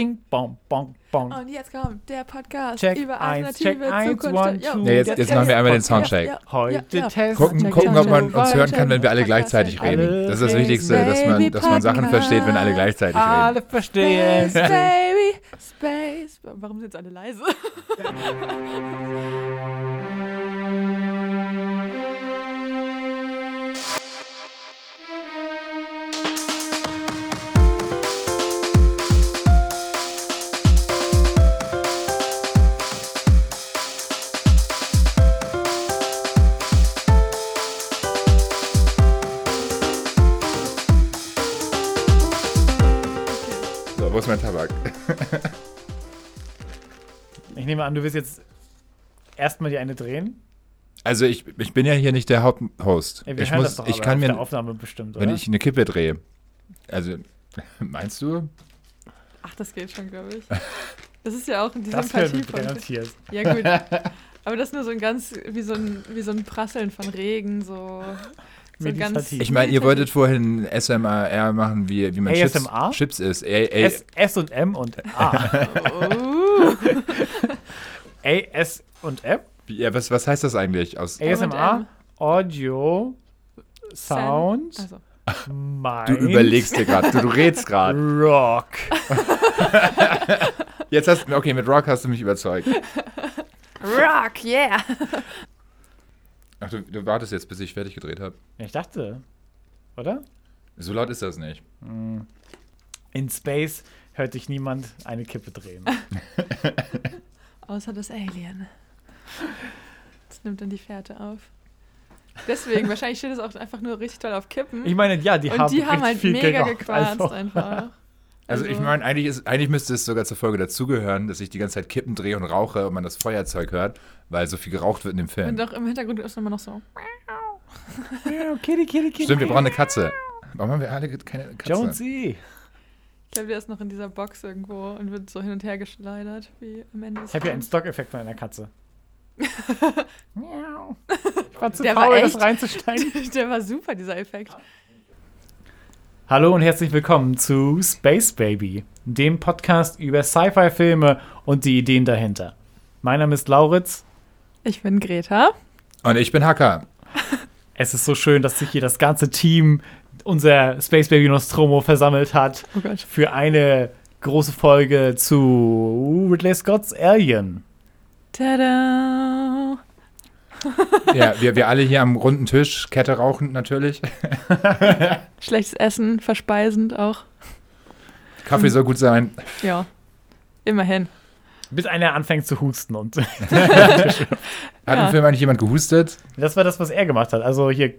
Bing, bong, bong, bong. Und jetzt kommt der Podcast Check über eins, alternative check eins, Zukunft. one, Ja. two. Nee, jetzt, jetzt machen wir einmal den Soundcheck. Ja, ja. Heute Ja, ja. testen Gucken, Check, gucken, check, ob man check. uns hören kann, wenn wir alle gleichzeitig alle reden. Das ist das. Wichtigste, dass man, dass man Sachen versteht, wenn alle gleichzeitig reden. Alle verstehen. Space, baby, space. Warum sind jetzt alle leise? nehme an, du willst jetzt erstmal die eine drehen. Also ich, ich bin ja hier nicht der Haupthost. Ey, wir Ich, hören muss, das doch ich kann auf der mir, Aufnahme bestimmt, oder? wenn ich eine Kippe drehe, also meinst du? Ach, das geht schon, glaube ich. Das ist ja auch die das hören Sympathie wir von. garantiert. Ja, gut. Aber das ist nur so ein ganz, wie so ein, wie so ein Prasseln von Regen, so. So. Ich meine, ihr wolltet vorhin SMR machen, wie, wie man Chips, ASMR? Chips isst. Ey, ey, S, S und M und A. Oh. A, S und M? ja, was, was heißt das eigentlich? Aus, ASMR, Audio, Sound, Also. Mind, du überlegst dir gerade, du, du redst gerade. Rock. Jetzt hast du, okay, mit Rock hast du mich überzeugt. Rock, yeah! Ach, du, du wartest jetzt, bis ich fertig gedreht habe. Ja, Ich dachte, oder? So laut ist das nicht. In Space hört sich niemand eine Kippe drehen. Außer das Alien. Das nimmt dann die Fährte auf. Deswegen, wahrscheinlich steht es auch einfach nur richtig toll auf Kippen. Ich meine, ja, die und haben die haben halt viel mega gequarzt also. einfach. Also, ich meine, eigentlich, ist, eigentlich müsste es sogar zur Folge dazugehören, dass ich die ganze Zeit Kippen drehe und rauche und man das Feuerzeug hört, weil so viel geraucht wird in dem Und Film. doch im Hintergrund ist immer noch so. Kitty, kitty, kitty. Stimmt, wir brauchen eine Katze. Warum haben wir alle keine Katze? Jonesy. Ich glaube, der ist noch in dieser Box irgendwo und wird so hin und her geschleudert, wie am Ende des Ich habe ja einen. Stock-Effekt von einer Katze. Ich war zu Der war faul, das echt- reinzusteigen. Der war super, dieser Effekt. Hallo und herzlich willkommen zu Space Baby, dem Podcast über Sci-Fi-Filme und die Ideen dahinter. Mein Name ist Lauritz. Ich bin Greta. Und ich bin Hacker. Es ist so schön, dass sich hier das ganze Team unser Space Baby Nostromo versammelt hat Oh Gott. für eine große Folge zu Ridley Scott's Alien. Tada! Ja, wir, wir alle hier am runden Tisch, Kette rauchend natürlich. Schlechtes Essen, verspeisend auch. Kaffee soll gut sein. Ja. Immerhin. Bis einer anfängt zu husten und Hat Ja. im Film eigentlich jemand gehustet? das war das, was er gemacht hat. Also hier,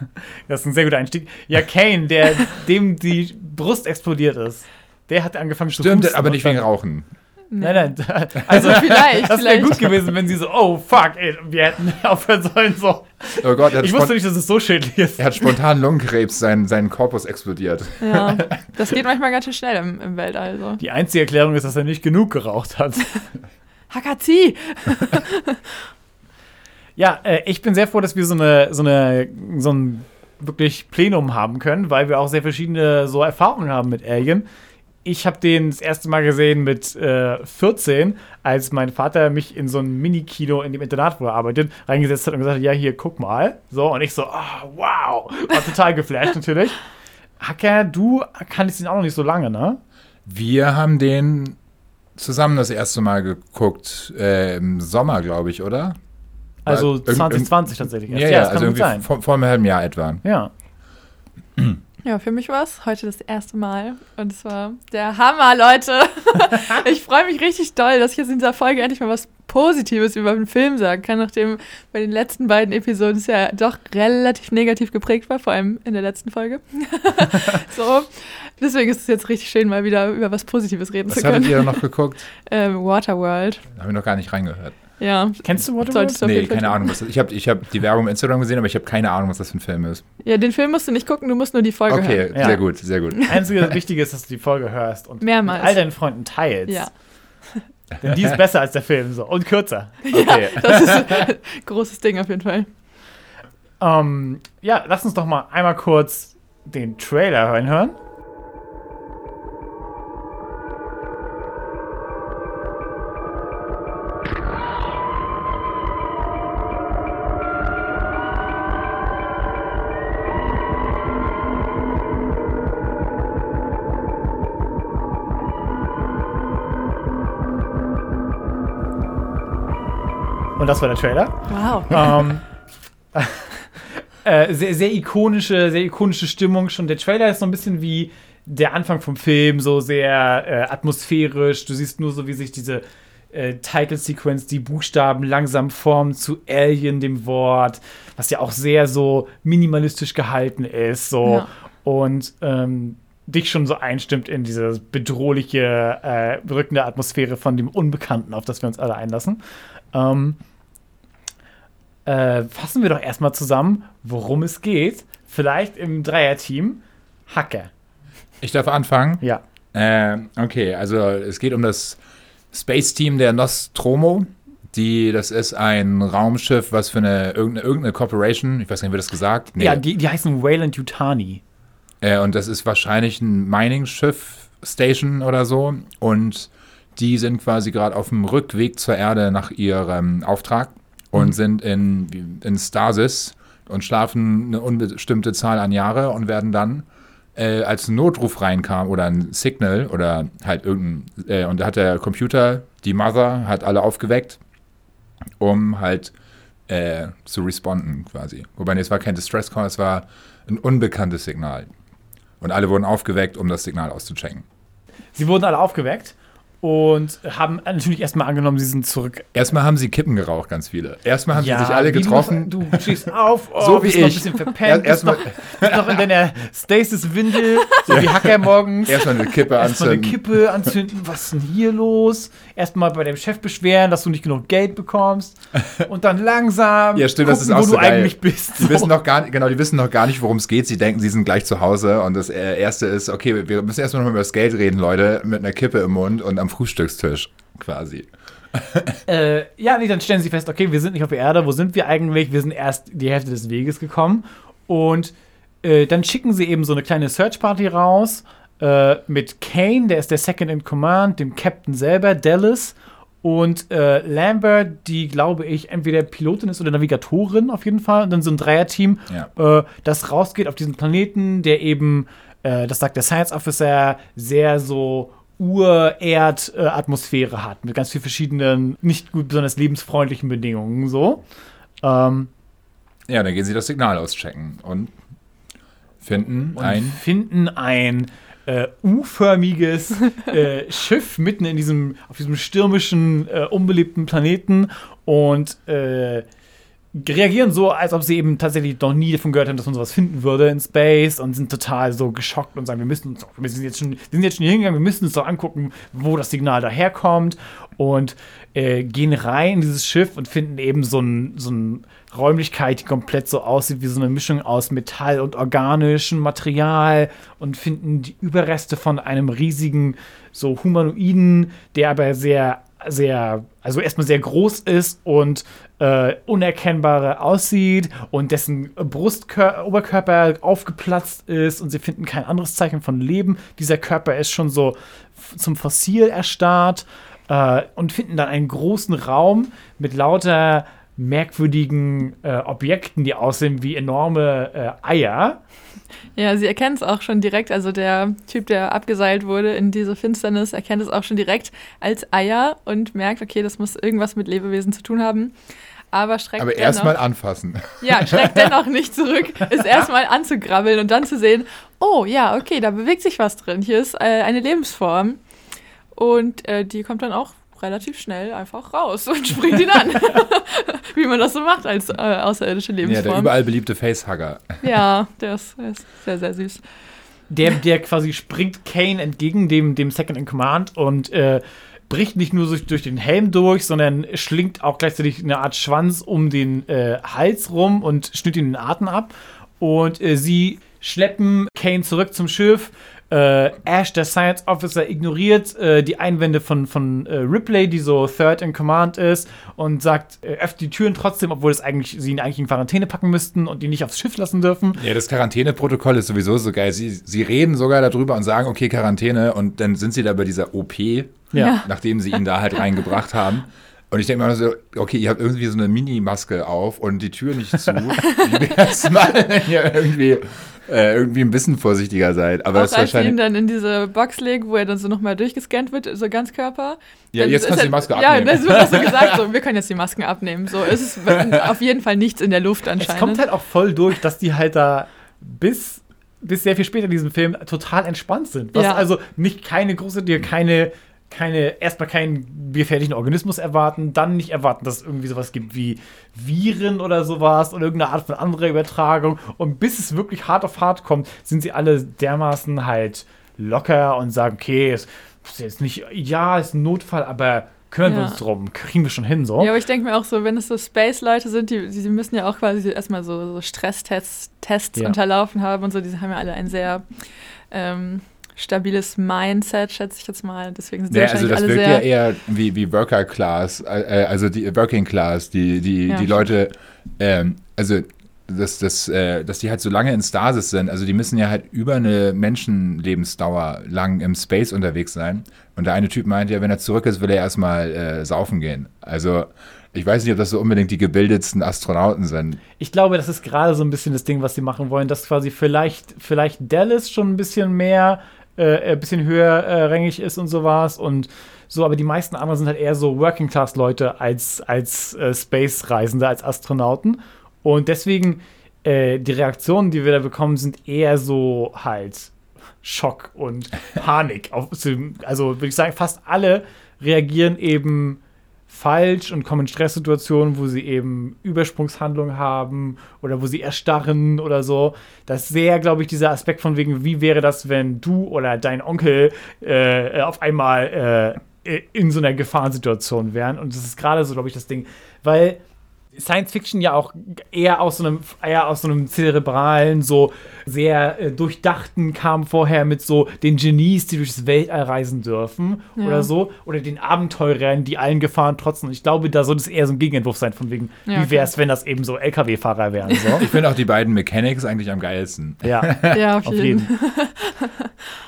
das ist ein sehr guter Einstieg. Ja, Kane, der dem die Brust explodiert ist, der hat angefangen zu Stimmt, aber nicht dann- wegen Rauchen. Nein, nein. Also vielleicht, Das wäre vielleicht. gut gewesen, wenn sie so, oh fuck, ey, wir hätten aufhören sollen. So. Oh Gott, er hat, Ich wusste nicht, dass es so schädlich ist. er hat spontan Lungenkrebs, sein, sein Korpus explodiert. Ja, das geht manchmal ganz schön schnell im, im Weltall. So. Die einzige Erklärung ist, dass er nicht genug geraucht hat. Hakazi! Ja, äh, ich bin sehr froh, dass wir so eine, so eine, so ein wirklich Plenum haben können, weil wir auch sehr verschiedene so Erfahrungen haben mit Alien. Ich habe den das erste Mal gesehen mit äh, 14, als mein Vater mich in so ein Mini-Kino in dem Internat, wo er arbeitet, reingesetzt hat und gesagt hat, ja, hier, guck mal. So, und ich so, ah, wow. War total geflasht natürlich. Hacker, du kannst ihn auch noch nicht so lange, ne? Wir haben den zusammen das erste Mal geguckt, äh, im Sommer, glaube ich, oder? Also Weil irgend- 2020 tatsächlich. Ja, erst. ja, das also kann gut irgendwie sein. vor, vor einem halben Jahr etwa. Ja. Ja, für mich war es heute das erste Mal. Und es war der Hammer, Leute. ich freue mich richtig doll, dass ich jetzt in dieser Folge endlich mal was Positives über den Film sagen kann, nachdem bei den letzten beiden Episoden es ja doch relativ negativ geprägt war, vor allem in der letzten Folge. so. Deswegen ist es jetzt richtig schön, mal wieder über was Positives reden Was zu hattet können. ihr da noch geguckt? Ähm, Waterworld. Da habe ich noch gar nicht reingehört. Ja. Kennst du Waterworld? Solltest du Nee, keine. Ahnung. Was das, ich habe ich hab die Werbung im Instagram gesehen, aber ich habe keine Ahnung, was das für ein Film ist. Ja, den Film musst du nicht gucken, du musst nur die Folge Okay, hören. Ja. sehr gut, sehr gut. Einzige Wichtige ist, dass du die Folge hörst und Mehrmals. mit all deinen Freunden teilst. Ja. Denn die ist besser als der Film so und kürzer. Okay. Das ist ein großes Ding auf jeden Fall. Ähm, ja, lass uns doch mal einmal kurz den Trailer reinhören. Und das war der Trailer. Wow. Ähm, äh, sehr, sehr ikonische, sehr ikonische Stimmung schon. Der Trailer ist so ein bisschen wie der Anfang vom Film, so sehr äh, atmosphärisch. Du siehst nur so, wie sich diese äh, Title Sequence, die Buchstaben langsam formen zu Alien, dem Wort, was ja auch sehr so minimalistisch gehalten ist. So. Ja. Und ähm, dich schon so einstimmt in diese bedrohliche, äh, bedrückende Atmosphäre von dem Unbekannten, auf das wir uns alle einlassen. Ähm, äh, fassen wir doch erstmal zusammen, worum es geht. Vielleicht im Dreierteam. Hacker. Ich darf anfangen. Ja. Äh, okay, also es geht um das Space Team der Nostromo. Die, das ist ein Raumschiff, was für eine irgendeine, irgendeine Corporation, ich weiß gar nicht, wird das gesagt? Nee. Ja, die, die heißen Wayland Yutani. Äh, und das ist wahrscheinlich ein Mining-Schiff, Station oder so. Und die sind quasi gerade auf dem Rückweg zur Erde nach ihrem Auftrag und Mhm. sind in, in Stasis und schlafen eine unbestimmte Zahl an Jahre und werden dann äh, als ein Notruf reinkam oder ein Signal oder halt irgendein, äh, und da hat der Computer, die Mother, hat alle aufgeweckt, um halt äh, zu responden quasi. Wobei, nee, es war kein Distress Call, es war ein unbekanntes Signal. Und alle wurden aufgeweckt, um das Signal auszuchecken. Sie wurden alle aufgeweckt und haben natürlich erstmal angenommen, sie sind zurück. Erstmal haben sie Kippen geraucht, ganz viele. Erstmal haben Ja, sie sich alle du getroffen. noch- Du stehst auf, oh, So wie bist noch ein ich. bisschen Er- verpennt, bist, erstmal- noch, bist noch in deiner Stasis-Windel, so wie Hacker morgens. Erstmal eine Kippe Erstmal eine anzünden. Kippe anzünden, was ist denn hier los? Erstmal bei dem Chef beschweren, dass du nicht genug Geld bekommst. Und dann langsam Ja, stimmt, das ist gucken, auch wo so du geil. eigentlich bist. Die wissen noch gar nicht, genau, die wissen noch gar nicht, worum es geht. Sie denken, sie sind gleich zu Hause. Und das äh, erste ist, okay, wir müssen erstmal noch über das Geld reden, Leute, mit einer Kippe im Mund und am Frühstückstisch quasi. Äh, ja, nee, dann stellen sie fest, okay, wir sind nicht auf der Erde, wo sind wir eigentlich? Wir sind erst die Hälfte des Weges gekommen. Und äh, dann schicken sie eben so eine kleine Search-Party raus äh, mit Kane, der ist der Second in Command, dem Captain selber, Dallas und äh, Lambert, die, glaube ich, entweder Pilotin ist oder Navigatorin auf jeden Fall. Und dann so ein Dreierteam, äh, das rausgeht auf diesen Planeten, der eben, äh, das sagt der Science Officer, sehr so Ur-Erd-Atmosphäre hat, mit ganz vielen verschiedenen, nicht gut besonders lebensfreundlichen Bedingungen so. Ähm, Ja, dann gehen sie das Signal auschecken und finden und ein. finden ein äh, U-förmiges äh, Schiff mitten in diesem, auf diesem stürmischen, äh, unbelebten Planeten und äh, reagieren so, als ob sie eben tatsächlich noch nie davon gehört haben, dass man sowas finden würde in Space und sind total so geschockt und sagen, wir müssen uns wir sind jetzt schon, wir sind jetzt schon hier hingegangen, wir müssen uns doch angucken, wo das Signal daherkommt und äh, gehen rein in dieses Schiff und finden eben so ein, so ein Räumlichkeit, die komplett so aussieht wie so eine Mischung aus Metall und organischem Material und finden die Überreste von einem riesigen so Humanoiden, der aber sehr sehr, also erstmal sehr groß ist und äh, unerkennbar aussieht und dessen Brustkör Oberkörper aufgeplatzt ist und sie finden kein anderes Zeichen von Leben. Dieser Körper ist schon so zum Fossil erstarrt äh, und finden dann einen großen Raum mit lauter merkwürdigen äh, Objekten, die aussehen wie enorme äh, Eier. Ja, sie erkennt es auch schon direkt. Also der Typ, der abgeseilt wurde in diese Finsternis, erkennt es auch schon direkt als Eier und merkt, okay, das muss irgendwas mit Lebewesen zu tun haben. Aber schreckt Aber erstmal anfassen. ja, schreckt dennoch nicht zurück, ist erstmal anzugrabbeln und dann zu sehen, oh ja, okay, da bewegt sich was drin. Hier ist äh, eine Lebensform. Und äh, die kommt dann auch relativ schnell einfach raus und springt ihn an. Wie man das so macht als äh, außerirdische Ja, der Lebensform. überall beliebte Facehugger. Ja, der ist, der ist sehr, sehr süß. Der, der quasi springt Kane entgegen, dem, dem Second in Command, und äh, bricht nicht nur durch, durch den Helm durch, sondern schlingt auch gleichzeitig eine Art Schwanz um den äh, Hals rum und schnürt ihm den Atem ab. Und äh, sie schleppen Kane zurück zum Schiff. Äh, Ash, der Science Officer, ignoriert äh, die Einwände von, von äh, Ripley, die so Third in Command ist, und sagt, äh, öffnet die Türen trotzdem, obwohl es eigentlich, sie ihn eigentlich in Quarantäne packen müssten und ihn nicht aufs Schiff lassen dürfen. Ja, das Quarantäneprotokoll ist sowieso so geil. Sie, sie reden sogar darüber und sagen, okay, Quarantäne, und dann sind sie da bei dieser OP, Ja. nachdem sie ihn da halt reingebracht haben. Und ich denke mal so, okay, ihr habt irgendwie so eine Mini-Maske auf und die Tür nicht zu. Wie wär's mal, wenn ihr irgendwie, äh, irgendwie ein bisschen vorsichtiger seid. Aber auch das ist als sie ihn wahrscheinlich. dann in diese Box legen, wo er dann so nochmal durchgescannt wird, so ganz Körper. Ja, Dann jetzt kannst du die Maske Ja, abnehmen. das wird auch so gesagt, so, wir können jetzt die Masken abnehmen. So es ist auf jeden Fall nichts in der Luft Es anscheinend. kommt halt auch voll durch, dass die halt da bis, bis sehr viel später in diesem Film total entspannt sind. Was Ja. also nicht keine große, dir keine, keine, erstmal keinen gefährlichen Organismus erwarten, dann nicht erwarten, dass es irgendwie sowas gibt wie Viren oder sowas oder irgendeine Art von anderer Übertragung. Und bis es wirklich hart auf hart kommt, sind sie alle dermaßen halt locker und sagen, okay, es ist jetzt nicht, ja, es ist ein Notfall, aber kümmern wir Ja. uns drum, kriegen wir schon hin, so. Ja, aber ich denke mir auch so, wenn es so Space-Leute sind, die, die, die müssen ja auch quasi erstmal so, so Stresstests Tests Ja. unterlaufen haben und so, die haben ja alle ein sehr ähm, stabiles Mindset, schätze ich jetzt mal. Deswegen sind Ja, also das alle wirkt sehr. ja eher wie, wie Worker Class, äh, also die Working Class, die, die, Ja, die. Leute, ähm, also dass, dass, äh, dass die halt so lange in Stasis sind, also die müssen ja halt über eine Menschenlebensdauer lang im Space unterwegs sein. Und der eine Typ meint ja, wenn er zurück ist, will er erstmal äh, saufen gehen. Also ich weiß nicht, ob das so unbedingt die gebildetsten Astronauten sind. Ich glaube, das ist gerade so ein bisschen das Ding, was sie machen wollen, dass quasi vielleicht, vielleicht Dallas schon ein bisschen mehr, äh, ein bisschen höher äh, ist und sowas und so, aber die meisten anderen sind halt eher so Working-Class-Leute als, als äh, Space-Reisende, als Astronauten. Und deswegen, äh, die Reaktionen, die wir da bekommen, sind eher so halt Schock und Panik. Auf, also würde ich sagen, fast alle reagieren eben falsch und kommen in Stresssituationen, wo sie eben Übersprungshandlungen haben oder wo sie erstarren oder so. Das ist sehr, glaube ich, dieser Aspekt von wegen, wie wäre das, wenn du oder dein Onkel äh, auf einmal äh, in so einer Gefahrensituation wären. Und das ist gerade so, glaube ich, das Ding, weil Science Fiction ja auch eher aus so einem, eher aus so einem zerebralen, so sehr äh, durchdachten kam vorher mit so den Genies, die durchs Weltall reisen dürfen Ja. oder so, oder den Abenteurern, die allen Gefahren trotzen. Und ich glaube, da soll es eher so ein Gegenentwurf sein, von wegen, Ja, wie wäre es, wenn das eben so LKW-Fahrer wären. So. Ich finde auch die beiden Mechanics eigentlich am geilsten. ja. Ja, auf, Auf jeden. jeden.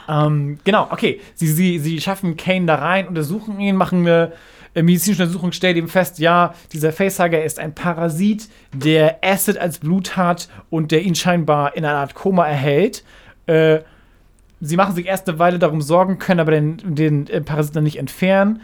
ähm, genau, okay. Sie, sie, sie schaffen Kane da rein, untersuchen ihn, machen eine äh, medizinische Untersuchung, stellen eben fest, ja, dieser Facehugger ist ein Parasit, der Acid als Blut hat und der ihn scheinbar in einer Art Koma erhält. Äh, sie machen sich erst eine Weile darum Sorgen, können aber den, den äh, Parasiten dann nicht entfernen.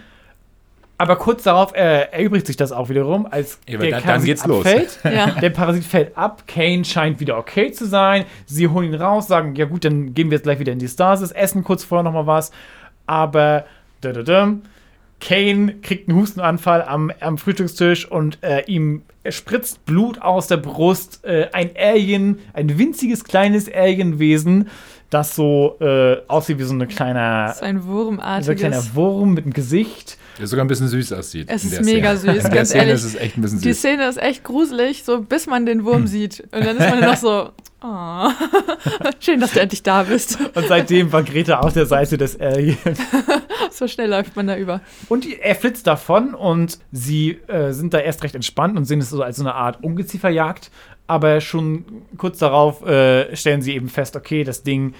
Aber kurz darauf äh, erübrigt sich das auch wiederum, als Ja, aber dann- dann geht's los. abfällt. Ja. Der Parasit fällt ab, Kane scheint wieder okay zu sein. Sie holen ihn raus, sagen, ja gut, dann gehen wir jetzt gleich wieder in die Stasis, essen kurz vorher nochmal was. Aber da, da, da, Kane kriegt einen Hustenanfall am, am Frühstückstisch und äh, ihm spritzt Blut aus der Brust. Äh, ein Alien, ein winziges kleines Alienwesen, das so äh, aussieht wie so eine kleine, So ein so ein Wurmartiges. kleiner Wurm mit einem Gesicht. Der sogar ein bisschen süß aussieht. Es in ist der mega Szene. süß, In der ganz Szene ehrlich. ist es echt ein bisschen Die. Szene ist echt gruselig, so bis man den Wurm sieht. Und dann ist man noch so, oh. schön, dass du endlich da bist. Und seitdem war Greta auf der Seite des Aliens. So schnell läuft man da über. Und die- er flitzt davon und sie äh, sind da erst recht entspannt und sehen es so als so eine Art Ungezieferjagd. Aber schon kurz darauf äh, stellen sie eben fest, okay, das Ding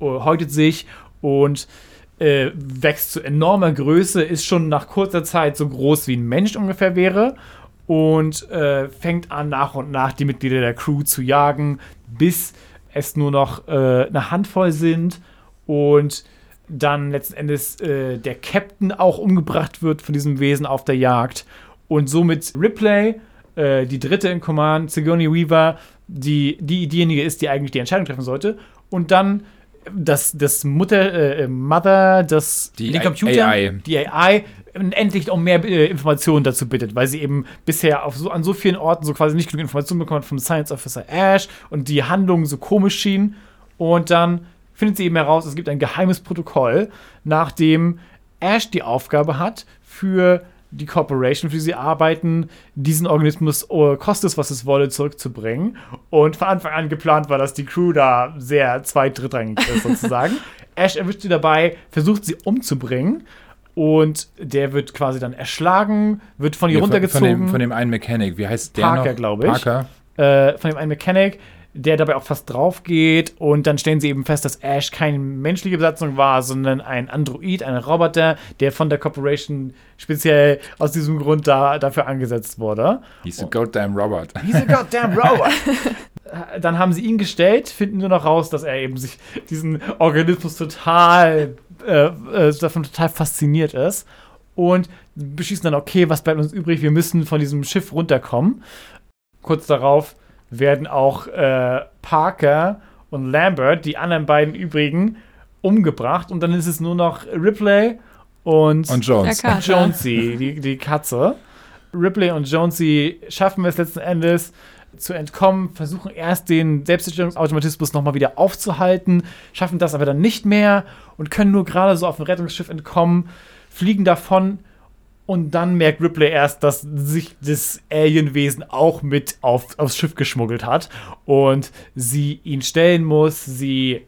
äh, häutet sich und äh, wächst zu enormer Größe, ist schon nach kurzer Zeit so groß wie ein Mensch ungefähr wäre und äh, fängt an nach und nach die Mitglieder der Crew zu jagen, bis es nur noch äh, eine Handvoll sind und dann letzten Endes äh, der Captain auch umgebracht wird von diesem Wesen auf der Jagd und somit Ripley, äh, die dritte in Command, Sigourney Weaver, die, die diejenige ist, die eigentlich die Entscheidung treffen sollte und dann das, das Mutter, äh, Mother, das Die den Computer, AI. die AI endlich um mehr äh, Informationen dazu bittet, weil sie eben bisher auf so, an so vielen Orten so quasi nicht genug Informationen bekommen hat vom Science Officer Ash und die Handlungen so komisch schienen. Und dann findet sie eben heraus, es gibt ein geheimes Protokoll, nach dem Ash die Aufgabe hat, für die Corporation, für die sie arbeiten, diesen Organismus, oh, kostet es, was es wolle, zurückzubringen. Und von Anfang an geplant war, dass die Crew da sehr zweit-drittrangig ist, sozusagen. Ash erwischt sie dabei, versucht sie umzubringen. Und der wird quasi dann erschlagen, wird von ihr Nee, von, von, runtergezogen. dem, von dem einen Mechanik. Wie heißt der Parker, noch? glaub ich. Parker. äh, von dem einen Mechanic. Der dabei auch fast drauf geht. Und dann stellen sie eben fest, dass Ash keine menschliche Besatzung war, sondern ein Android, ein Roboter, der von der Corporation speziell aus diesem Grund da, dafür angesetzt wurde. He's a goddamn robot. He's a goddamn robot. dann haben sie ihn gestellt, finden nur noch raus, dass er eben sich diesen Organismus total äh, äh, davon total fasziniert ist. Und beschließen dann, okay, was bleibt uns übrig? Wir müssen von diesem Schiff runterkommen. Kurz darauf werden auch äh, Parker und Lambert, die anderen beiden übrigen, umgebracht. Und dann ist es nur noch Ripley und, Und Jones. Und Jonesy, die, die Katze. Ripley und Jonesy schaffen es letzten Endes zu entkommen, versuchen erst den Selbstzerstörungsautomatismus nochmal wieder aufzuhalten, schaffen das aber dann nicht mehr und können nur gerade so auf dem Rettungsschiff entkommen, fliegen davon und dann merkt Ripley erst, dass sich das Alienwesen auch mit auf, aufs Schiff geschmuggelt hat und sie ihn stellen muss. Sie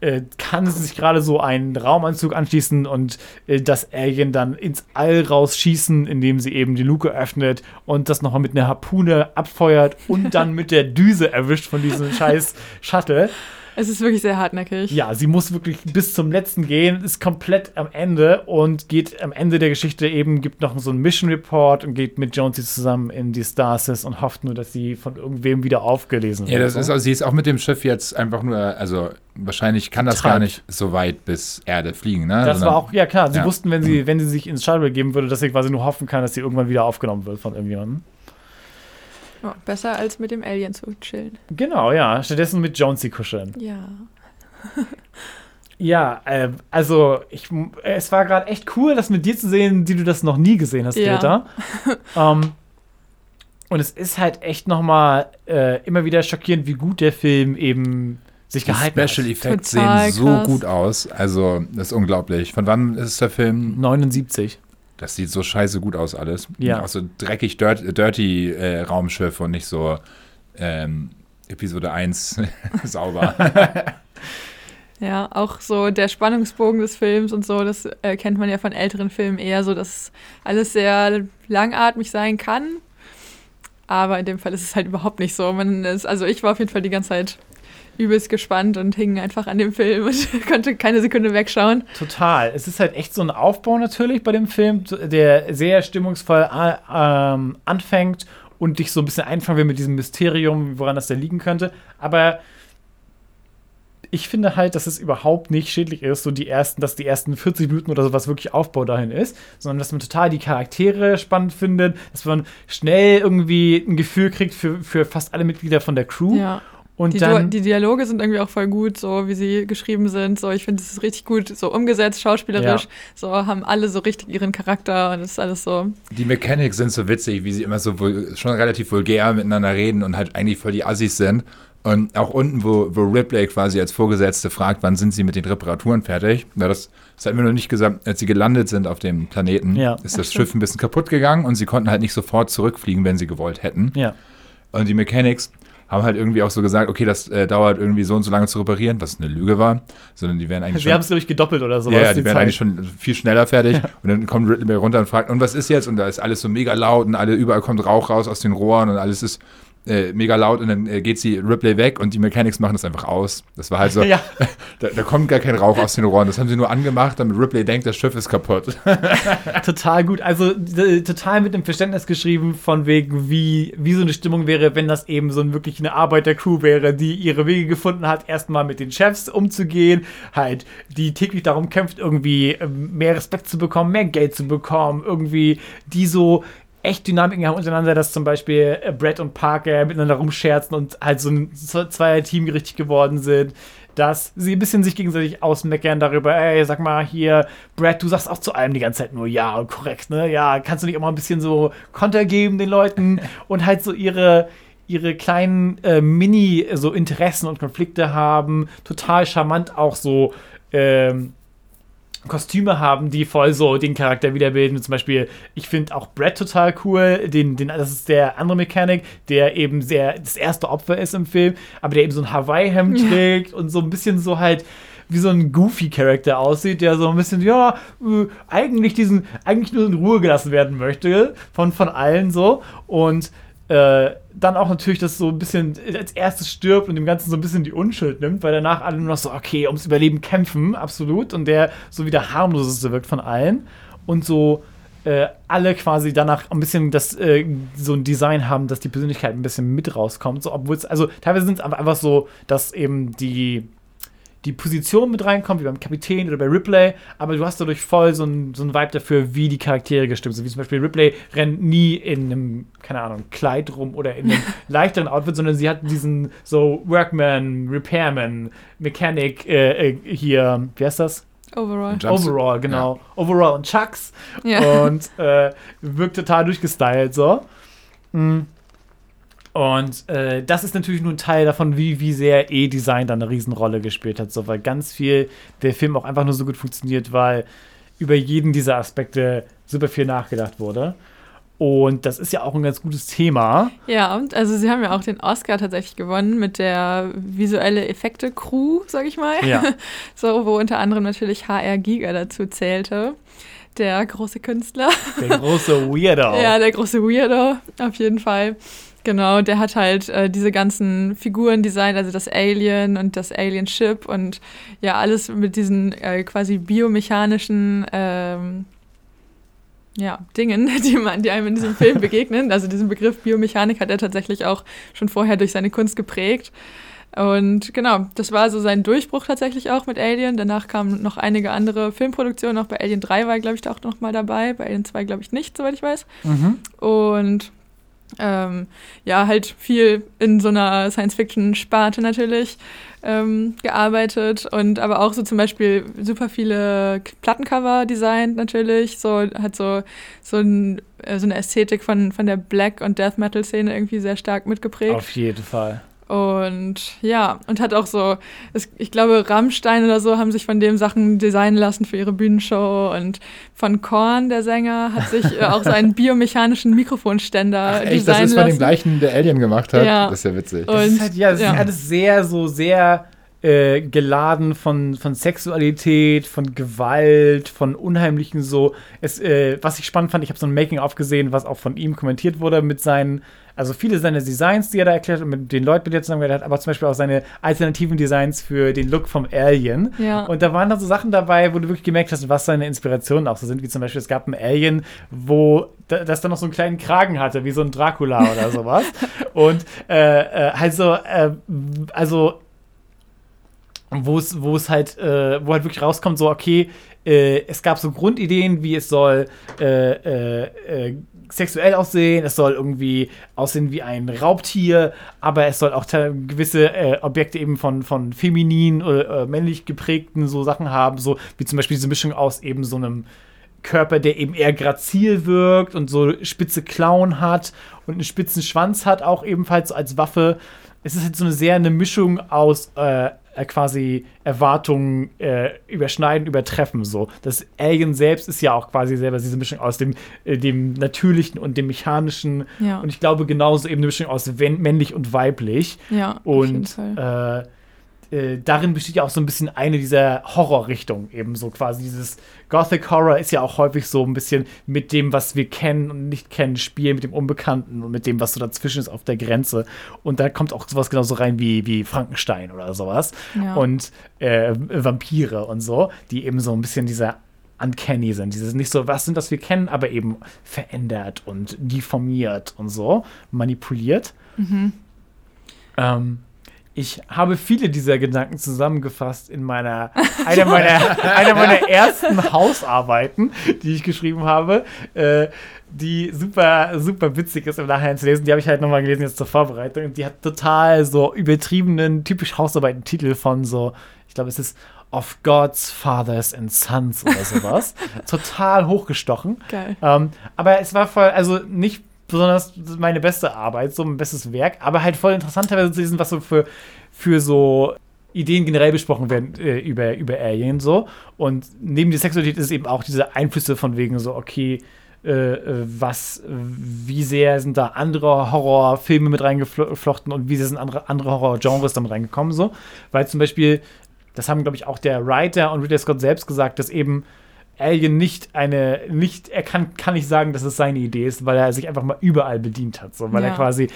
äh, kann sich gerade so einen Raumanzug anschließen und äh, das Alien dann ins All rausschießen, indem sie eben die Luke öffnet und das nochmal mit einer Harpune abfeuert und dann mit der Düse erwischt von diesem scheiß Shuttle. Es ist wirklich sehr hartnäckig. Ja, sie muss wirklich bis zum letzten gehen, ist komplett am Ende und geht am Ende der Geschichte eben, gibt noch so einen Mission Report und geht mit Jonesy zusammen in die Stasis und hofft nur, dass sie von irgendwem wieder aufgelesen Ja, wird. das ist, also, sie ist auch mit dem Schiff jetzt einfach nur, also wahrscheinlich kann das Treibt. gar nicht so weit bis Erde fliegen, ne? Das Sondern- war auch, ja klar, sie Ja. wussten, wenn sie, wenn sie sich ins Shuttle begeben würde, dass sie quasi nur hoffen kann, dass sie irgendwann wieder aufgenommen wird von irgendjemandem. Ja, besser als mit dem Alien zu chillen. Genau, ja. Stattdessen mit Jonesy kuscheln. Ja. Ja, äh, also ich, es war gerade echt cool, das mit dir zu sehen, die du das noch nie gesehen hast, Ja. Greta. ähm, und es ist halt echt noch mal äh, immer wieder schockierend, wie gut der Film eben sich Die gehalten Special hat. Effects Total sehen so krass. gut aus. Also, das ist unglaublich. Von wann ist der Film? 79. Das sieht so scheiße gut aus alles. Ja. Auch so dreckig, dirt, dirty äh, Raumschiff und nicht so ähm, Episode 1 sauber. Ja, auch so der Spannungsbogen des Films und so, das äh, kennt man ja von älteren Filmen eher so, dass alles sehr langatmig sein kann. Aber in dem Fall ist es halt überhaupt nicht so. Man ist, also ich war auf jeden Fall die ganze Zeit übelst gespannt und hing einfach an dem Film und konnte keine Sekunde wegschauen. Total. Es ist halt echt so ein Aufbau natürlich bei dem Film, der sehr stimmungsvoll äh, ähm, anfängt und dich so ein bisschen einfangen will mit diesem Mysterium, woran das denn liegen könnte. Aber ich finde halt, dass es überhaupt nicht schädlich ist, so die ersten, dass die ersten 40 Minuten oder sowas wirklich Aufbau dahin ist, sondern dass man total die Charaktere spannend findet, dass man schnell irgendwie ein Gefühl kriegt für, für fast alle Mitglieder von der Crew. Ja. Und Die, dann, Di- die Dialoge sind irgendwie auch voll gut, so wie sie geschrieben sind. So, ich finde, es ist richtig gut so umgesetzt, schauspielerisch. Ja. So haben alle so richtig ihren Charakter und es ist alles so. Die Mechanics sind so witzig, wie sie immer so vul schon relativ vulgär miteinander reden und halt eigentlich voll die Assis sind. Und auch unten, wo, wo Ripley quasi als Vorgesetzte fragt, wann sind sie mit den Reparaturen fertig? Na, das, das hat mir noch nicht gesagt, als sie gelandet sind auf dem Planeten, Ja. ist das Schiff ein bisschen kaputt gegangen und sie konnten halt nicht sofort zurückfliegen, wenn sie gewollt hätten. ja. Und die Mechanics haben halt irgendwie auch so gesagt, okay, das äh, dauert irgendwie so und so lange zu reparieren, was eine Lüge war, sondern die wären eigentlich Sie haben es, glaube ich, gedoppelt oder sowas. ja, ja, die werden Zeit. eigentlich schon viel schneller fertig. Und dann kommt Ridley runter und fragt, und was ist jetzt? Und da ist alles so mega laut und alle, überall kommt Rauch raus aus den Rohren und alles ist äh, mega laut und dann äh, geht sie Ripley weg und die Mechanics machen das einfach aus. Das war halt so, Ja, da, da kommt gar kein Rauch aus den Rohren. Das haben sie nur angemacht, damit Ripley denkt, das Schiff ist kaputt. total gut. Also total mit dem Verständnis geschrieben, von wegen, wie, wie so eine Stimmung wäre, wenn das eben so ein, wirklich eine Arbeitercrew wäre, die ihre Wege gefunden hat, erstmal mit den Chefs umzugehen, halt, die täglich darum kämpft, irgendwie ähm, mehr Respekt zu bekommen, mehr Geld zu bekommen, irgendwie, die so echt Dynamiken haben untereinander, dass zum Beispiel äh, Brett und Parker miteinander rumscherzen und halt so ein Z- Zweier-Team richtig geworden sind. Dass sie ein bisschen sich gegenseitig ausmeckern darüber, ey, sag mal hier, Brad, du sagst auch zu allem die ganze Zeit nur ja und korrekt, ne? Ja, kannst du nicht auch mal ein bisschen so Konter geben den Leuten und halt so ihre, ihre kleinen äh, Mini, so Interessen und Konflikte haben. Total charmant auch so, ähm, Kostüme haben, die voll so den Charakter wiederbilden. Zum Beispiel, ich finde auch Brad total cool. Den, den, das ist der andere Mechanik, der eben sehr das erste Opfer ist im Film, aber der eben so ein Hawaii-Hemd trägt und so ein bisschen so halt wie so ein Goofy-Charakter aussieht, der so ein bisschen, ja, äh, eigentlich diesen, eigentlich nur in Ruhe gelassen werden möchte von, von allen so. Und äh, dann auch natürlich das so ein bisschen als erstes stirbt und dem Ganzen so ein bisschen die Unschuld nimmt, weil danach alle nur noch so, okay, ums Überleben kämpfen, absolut. Und der so wie der harmloseste wirkt von allen. Und so äh, alle quasi danach ein bisschen das, äh, so ein Design haben, dass die Persönlichkeit ein bisschen mit rauskommt. So, obwohl es, also teilweise sind es einfach so, dass eben die die Position mit reinkommt, wie beim Kapitän oder bei Ripley, aber du hast dadurch voll so ein, so ein Vibe dafür, wie die Charaktere gestimmt sind. Wie zum Beispiel Ripley rennt nie in einem, keine Ahnung, Kleid rum oder in einem leichteren Outfit, sondern sie hat diesen so Workman, Repairman, Mechanic äh, äh, hier, wie heißt das? Overall. Overall, genau. Ja. Overall und Chucks. Ja. Und äh, wirkt total durchgestylt so. Mhm. Und äh, das ist natürlich nur ein Teil davon, wie, wie sehr E-Design da eine Riesenrolle gespielt hat. So, weil ganz viel der Film auch einfach nur so gut funktioniert, weil über jeden dieser Aspekte super viel nachgedacht wurde. Und das ist ja auch ein ganz gutes Thema. Ja, und also sie haben ja auch den Oscar tatsächlich gewonnen mit der visuelle Effekte-Crew, sag ich mal. Ja. so, wo unter anderem natürlich HR Giga dazu zählte. Der große Künstler. Der große Weirdo. ja, der große Weirdo, auf jeden Fall. Genau, der hat halt äh, diese ganzen Figuren designt, also das Alien und das Alien Ship und ja, alles mit diesen äh, quasi biomechanischen ähm, ja, Dingen, die, man, die einem in diesem Film begegnen. Also diesen Begriff Biomechanik hat er tatsächlich auch schon vorher durch seine Kunst geprägt. Und genau, das war so sein Durchbruch tatsächlich auch mit Alien. Danach kamen noch einige andere Filmproduktionen. Auch bei Alien 3 war er, glaube ich, auch noch mal dabei. Bei Alien 2, glaube ich, nicht, soweit ich weiß. Mhm. Und ähm, ja, halt viel in so einer Science-Fiction-Sparte natürlich ähm, gearbeitet und aber auch so zum Beispiel super viele Plattencover designt natürlich, so hat so, so, ein, äh, so eine Ästhetik von, von der Black- und Death Metal-Szene irgendwie sehr stark mitgeprägt. Auf jeden Fall. Und ja, und hat auch so, es, ich glaube, Rammstein oder so haben sich von dem Sachen designen lassen für ihre Bühnenshow. Und von Korn, der Sänger, hat sich äh, auch seinen biomechanischen Mikrofonständer Ach, echt, designen lassen. Das ist von dem gleichen, der Alien gemacht hat. Ja. Das ist ja witzig. Und, das ist halt, ja, das ja. ist alles sehr, so sehr äh, geladen von, von Sexualität, von Gewalt, von unheimlichen so. Es, äh, was ich spannend fand, ich habe so ein Making-of gesehen, was auch von ihm kommentiert wurde mit seinen also viele seiner Designs, die er da erklärt und mit den Leuten, mit denen er zusammengearbeitet hat, aber zum Beispiel auch seine alternativen Designs für den Look vom Alien. Ja. Und da waren dann so Sachen dabei, wo du wirklich gemerkt hast, was seine Inspirationen auch so sind, wie zum Beispiel, es gab ein Alien, wo das dann noch so einen kleinen Kragen hatte, wie so ein Dracula oder sowas. und äh, also, äh, also wo es, wo es halt, äh, wo halt wirklich rauskommt, so, okay, äh, es gab so Grundideen, wie es soll äh, äh, äh sexuell aussehen, es soll irgendwie aussehen wie ein Raubtier, aber es soll auch gewisse äh, Objekte eben von, von feminin oder männlich geprägten so Sachen haben, so wie zum Beispiel diese Mischung aus eben so einem Körper, der eben eher grazil wirkt und so spitze Klauen hat und einen spitzen Schwanz hat, auch ebenfalls als Waffe. Es ist halt so eine sehr eine Mischung aus äh, äh, quasi Erwartungen äh, überschneiden, übertreffen. So. Das Alien selbst ist ja auch quasi selber diese Mischung aus dem, äh, dem Natürlichen und dem Mechanischen. Ja. Und ich glaube genauso eben eine Mischung aus männlich und weiblich. Ja, und äh, äh, darin besteht ja auch so ein bisschen eine dieser Horrorrichtungen, eben so quasi dieses Gothic Horror ist ja auch häufig so ein bisschen mit dem, was wir kennen und nicht kennen, spielen, mit dem Unbekannten und mit dem, was so dazwischen ist auf der Grenze. Und da kommt auch sowas genauso rein wie, wie Frankenstein oder sowas. Ja. Und äh, Vampire und so, die eben so ein bisschen dieser uncanny sind. Dieses nicht so, was sind das wir kennen, aber eben verändert und deformiert und so, manipuliert. Mhm. Ähm, ich habe viele dieser Gedanken zusammengefasst in meiner, einer meiner, einer meiner ersten Hausarbeiten, die ich geschrieben habe, äh, die super, super witzig ist im Nachhinein zu lesen. Die habe ich halt nochmal gelesen jetzt zur Vorbereitung. Und die hat total so übertriebenen, typisch Hausarbeiten-Titel von so, ich glaube, es ist Of Gods, Fathers and Sons oder sowas. total hochgestochen. Geil. Ähm, aber es war voll, also nicht besonders meine beste Arbeit, so mein bestes Werk, aber halt voll interessant teilweise zu lesen, was so für, für so Ideen generell besprochen werden äh, über, über Alien so. Und neben der Sexualität ist eben auch diese Einflüsse von wegen so, okay, äh, äh was, wie sehr sind da andere Horrorfilme mit reingeflochten und wie sehr sind andere, andere Horrorgenres damit reingekommen so. Weil zum Beispiel, das haben, glaube ich, auch der Writer und Ridley Scott selbst gesagt, dass eben Alien nicht eine, nicht, er kann, kann nicht sagen, dass es seine Idee ist, weil er sich einfach mal überall bedient hat. So, weil Ja. er quasi